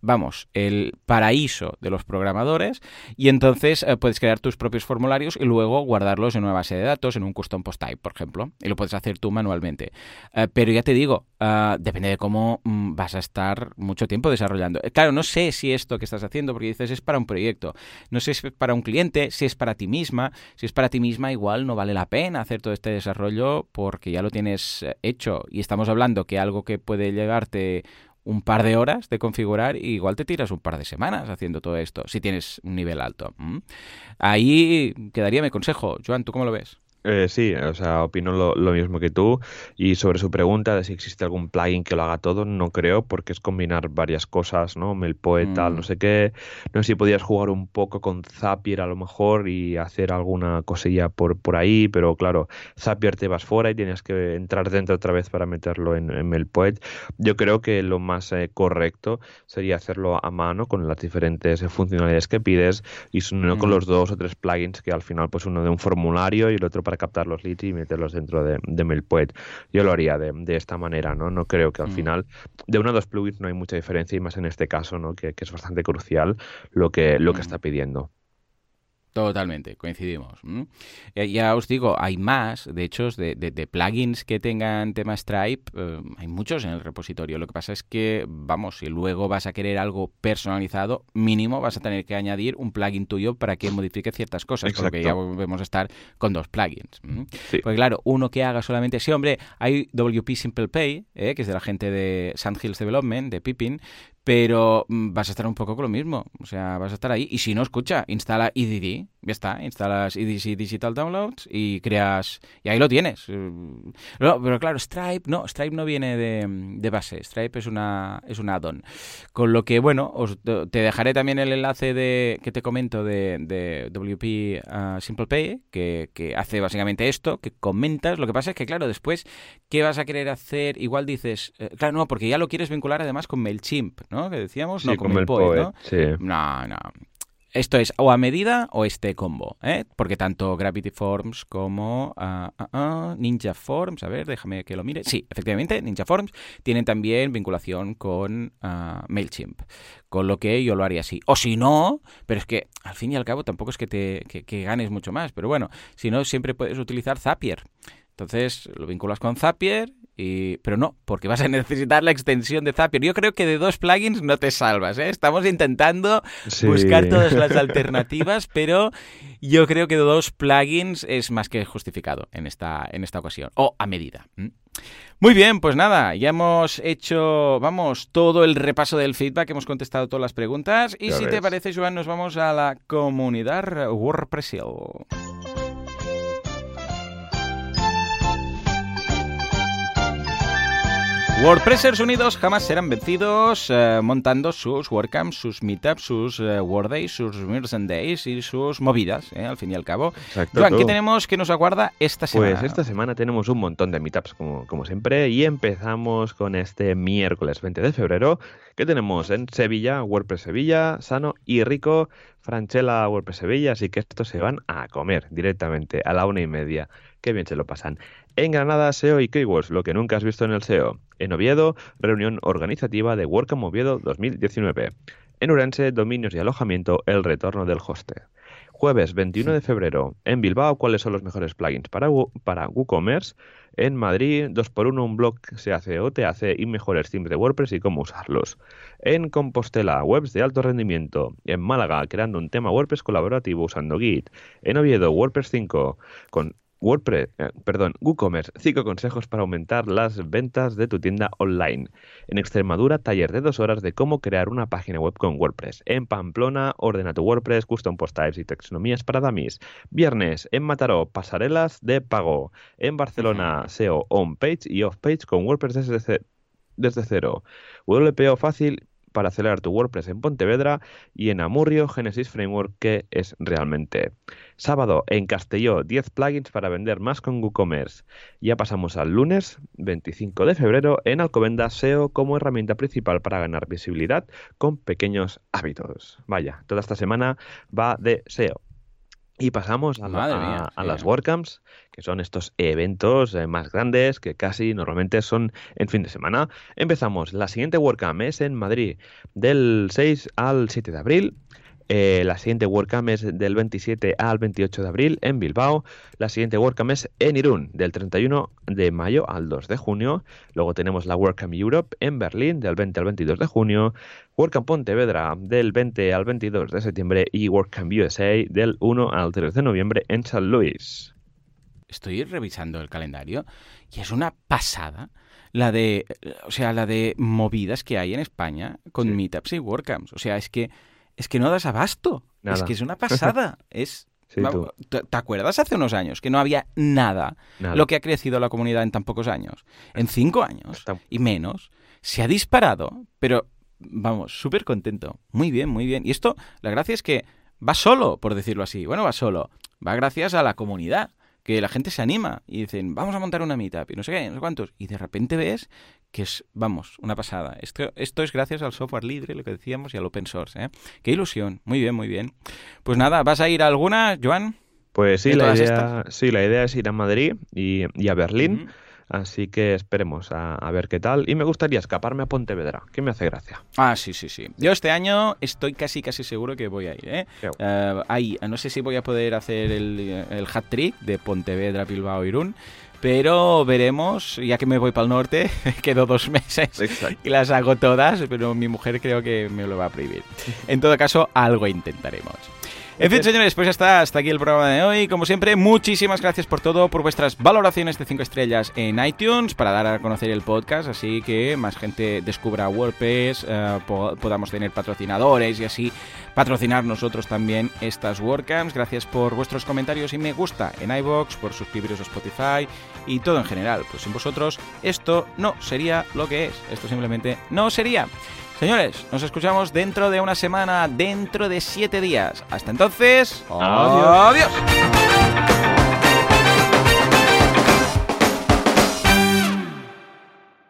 vamos, el paraíso de los programadores y entonces eh, puedes crear tus propios formularios y luego guardarlos en una base de datos, en un custom post type, por ejemplo, y lo puedes hacer tú manualmente. Eh, pero ya te digo, eh, depende de cómo mm, vas a estar mucho tiempo desarrollando. Claro, no sé si esto que estás haciendo, porque dices es para un proyecto, no sé si es para un cliente, si es para ti misma, si es para ti misma igual no vale la pena hacer todo este desarrollo porque ya lo tienes hecho y estamos hablando que algo que puede llegarte un par de horas de configurar y igual te tiras un par de semanas haciendo todo esto, si tienes un nivel alto. Ahí quedaría mi consejo. Joan, ¿tú cómo lo ves? Eh, sí, o sea, opino lo, mismo que tú. Y sobre su pregunta de si existe algún plugin que lo haga todo, no creo, porque es combinar varias cosas, ¿no? Melpoet, tal, no mm. sé qué. No sé si podías jugar un poco con Zapier a lo mejor y hacer alguna cosilla por, por ahí, pero claro, Zapier te vas fuera y tienes que entrar dentro otra vez para meterlo en, en Melpoet. Yo creo que lo más eh, correcto sería hacerlo a mano con las diferentes funcionalidades que pides y no con mm. los dos o tres plugins que al final, pues uno de un formulario y el otro para para captar los leads y meterlos dentro de, de MailPoet. Yo lo haría de, de, esta manera, ¿no? No creo que al mm. final de uno o dos plugins no hay mucha diferencia y más en este caso, ¿no? Que, que es bastante crucial lo que, lo que mm. está pidiendo. Totalmente, coincidimos. Ya os digo, hay más, de hecho, de, de, plugins que tengan tema Stripe, eh, hay muchos en el repositorio. Lo que pasa es que, vamos, si luego vas a querer algo personalizado, mínimo vas a tener que añadir un plugin tuyo para que modifique ciertas cosas, porque ya volvemos a estar con dos plugins. Pues claro, uno que haga solamente, sí, hombre, hay WP Simple Pay, eh, que es de la gente de Sandhills Development, de Pippin, pero mm, vas a estar un poco con lo mismo. O sea, vas a estar ahí. Y si no, escucha, instala EDD, ya está, instalas EDC Digital Downloads y creas, y ahí lo tienes. pero claro, Stripe, no, Stripe no viene de, base, Stripe es una, es un add-on. Con lo que, bueno, os, te dejaré también el enlace de, que te comento de, de WP uh, Simple Pay, que, que hace básicamente esto, que comentas. Lo que pasa es que, claro, después, ¿qué vas a querer hacer? Igual dices, eh, claro, no, porque ya lo quieres vincular además con MailChimp. ¿No? Que decíamos, no, con, el ¿no? No, no. Esto es o a medida o este combo, ¿eh? Porque tanto Gravity Forms como uh, uh, Ninja Forms, a ver, déjame que lo mire. Sí, efectivamente, Ninja Forms tienen también vinculación con MailChimp. Con lo que yo lo haría así. O si no, pero es que al fin y al cabo tampoco es que te que ganes mucho más. Pero bueno, si no, siempre puedes utilizar Zapier. Entonces lo vinculas con Zapier pero no, porque vas a necesitar la extensión de Zapier. Yo creo que de dos plugins no te salvas. ¿eh? Estamos intentando buscar todas las alternativas, *laughs* pero yo creo que de dos plugins es más que justificado en esta, en esta ocasión, o a medida. Muy bien, pues nada, ya hemos hecho, vamos, todo el repaso del feedback, hemos contestado todas las preguntas y si te parece, Joan, nos vamos a la comunidad WordPress. WordPressers unidos jamás serán vencidos eh, montando sus WordCamps, sus Meetups, sus WordDays, sus Days y sus movidas, eh, al fin y al cabo. Joan, ¿qué tenemos que nos aguarda esta semana? Pues esta semana tenemos un montón de Meetups, como, como siempre, y empezamos con este miércoles 20 de febrero, que tenemos en Sevilla, WordPress Sevilla, Sano y Rico, Franchella WordPress Sevilla, así que estos se van a comer directamente a la una y media. Qué bien se lo pasan. En Granada, SEO y Keywords, lo que nunca has visto en el SEO. En Oviedo, reunión organizativa de WordCamp Oviedo 2019. En Urense, dominios y alojamiento, el retorno del hoster. Jueves 21 de febrero, en Bilbao, ¿cuáles son los mejores plugins para, para WooCommerce? En Madrid, 2x1, un blog se hace o te hace y mejores themes de WordPress y cómo usarlos. En Compostela, webs de alto rendimiento. En Málaga, creando un tema WordPress colaborativo usando Git. En Oviedo, WordPress 5, con WordPress, eh, perdón, WooCommerce, 5 consejos para aumentar las ventas de tu tienda online. En Extremadura, taller de dos horas de cómo crear una página web con WordPress. En Pamplona, ordena tu WordPress, custom post types y taxonomías para dummies. Viernes, en Mataró, pasarelas de pago. En Barcelona, SEO on-page y off-page con WordPress desde, desde cero. WPO fácil para acelerar tu WordPress en Pontevedra y en Amurrio Genesis Framework, que es realmente. Sábado en Castelló, 10 plugins para vender más con WooCommerce. Ya pasamos al lunes 25 de febrero en Alcobenda SEO como herramienta principal para ganar visibilidad con pequeños hábitos. Vaya, toda esta semana va de SEO. Y pasamos a, las WordCamps, que son estos eventos eh, más grandes que casi normalmente son en fin de semana. Empezamos. La siguiente WordCamp es en Madrid, del 6 al 7 de abril. Eh, la siguiente WordCamp es del 27 al 28 de abril en Bilbao. La siguiente WordCamp es en Irún, del 31 de mayo al 2 de junio. Luego tenemos la WordCamp Europe en Berlín, del 20 al 22 de junio. WordCamp Pontevedra, del 20 al 22 de septiembre. Y WordCamp USA, del 1 al 3 de noviembre en San Luis. Estoy revisando el calendario y es una pasada la de, o sea, la de movidas que hay en España con meetups y WordCamps. O sea, es que es que no das abasto. Es que es una pasada. *laughs* es ¿Te, acuerdas hace unos años que no había nada, lo que ha crecido la comunidad en tan pocos años? En cinco años y menos, se ha disparado, pero vamos, súper contento. Muy bien, muy bien. Y esto, la gracia es que va solo, por decirlo así. Bueno, va solo. Va gracias a la comunidad que la gente se anima y dicen, vamos a montar una meetup y no sé qué, no sé cuántos. Y de repente ves que es, vamos, una pasada. Esto, esto es gracias al software libre, lo que decíamos, y al open source. ¿eh? Qué ilusión. Muy bien, muy bien. Pues nada, ¿vas a ir a alguna, Joan? Pues sí, la idea, sí, la idea es ir a Madrid y, y a Berlín. Así que esperemos a, a ver qué tal. Y me gustaría escaparme a Pontevedra, que me hace gracia. Ah, sí, sí, sí. Yo este año estoy casi, casi seguro que voy a ir. ¿eh? Eh, ahí, no sé si voy a poder hacer el, el hat trick de Pontevedra, Bilbao, Irún. Pero veremos, ya que me voy para el norte, *laughs* quedo dos meses Exacto. y las hago todas, pero mi mujer creo que me lo va a prohibir. En todo caso, algo intentaremos. En fin, señores, pues ya está, hasta aquí el programa de hoy. Como siempre, muchísimas gracias por todo, por vuestras valoraciones de 5 estrellas en iTunes para dar a conocer el podcast, así que más gente descubra WordPress, eh, po- podamos tener patrocinadores y así patrocinar nosotros también estas WordCamps. Gracias por vuestros comentarios y me gusta en iBox, por suscribiros a Spotify y todo en general. Pues sin vosotros esto no sería lo que es. Esto simplemente no sería. Señores, nos escuchamos dentro de una semana, dentro de siete días. Hasta entonces, adiós. adiós.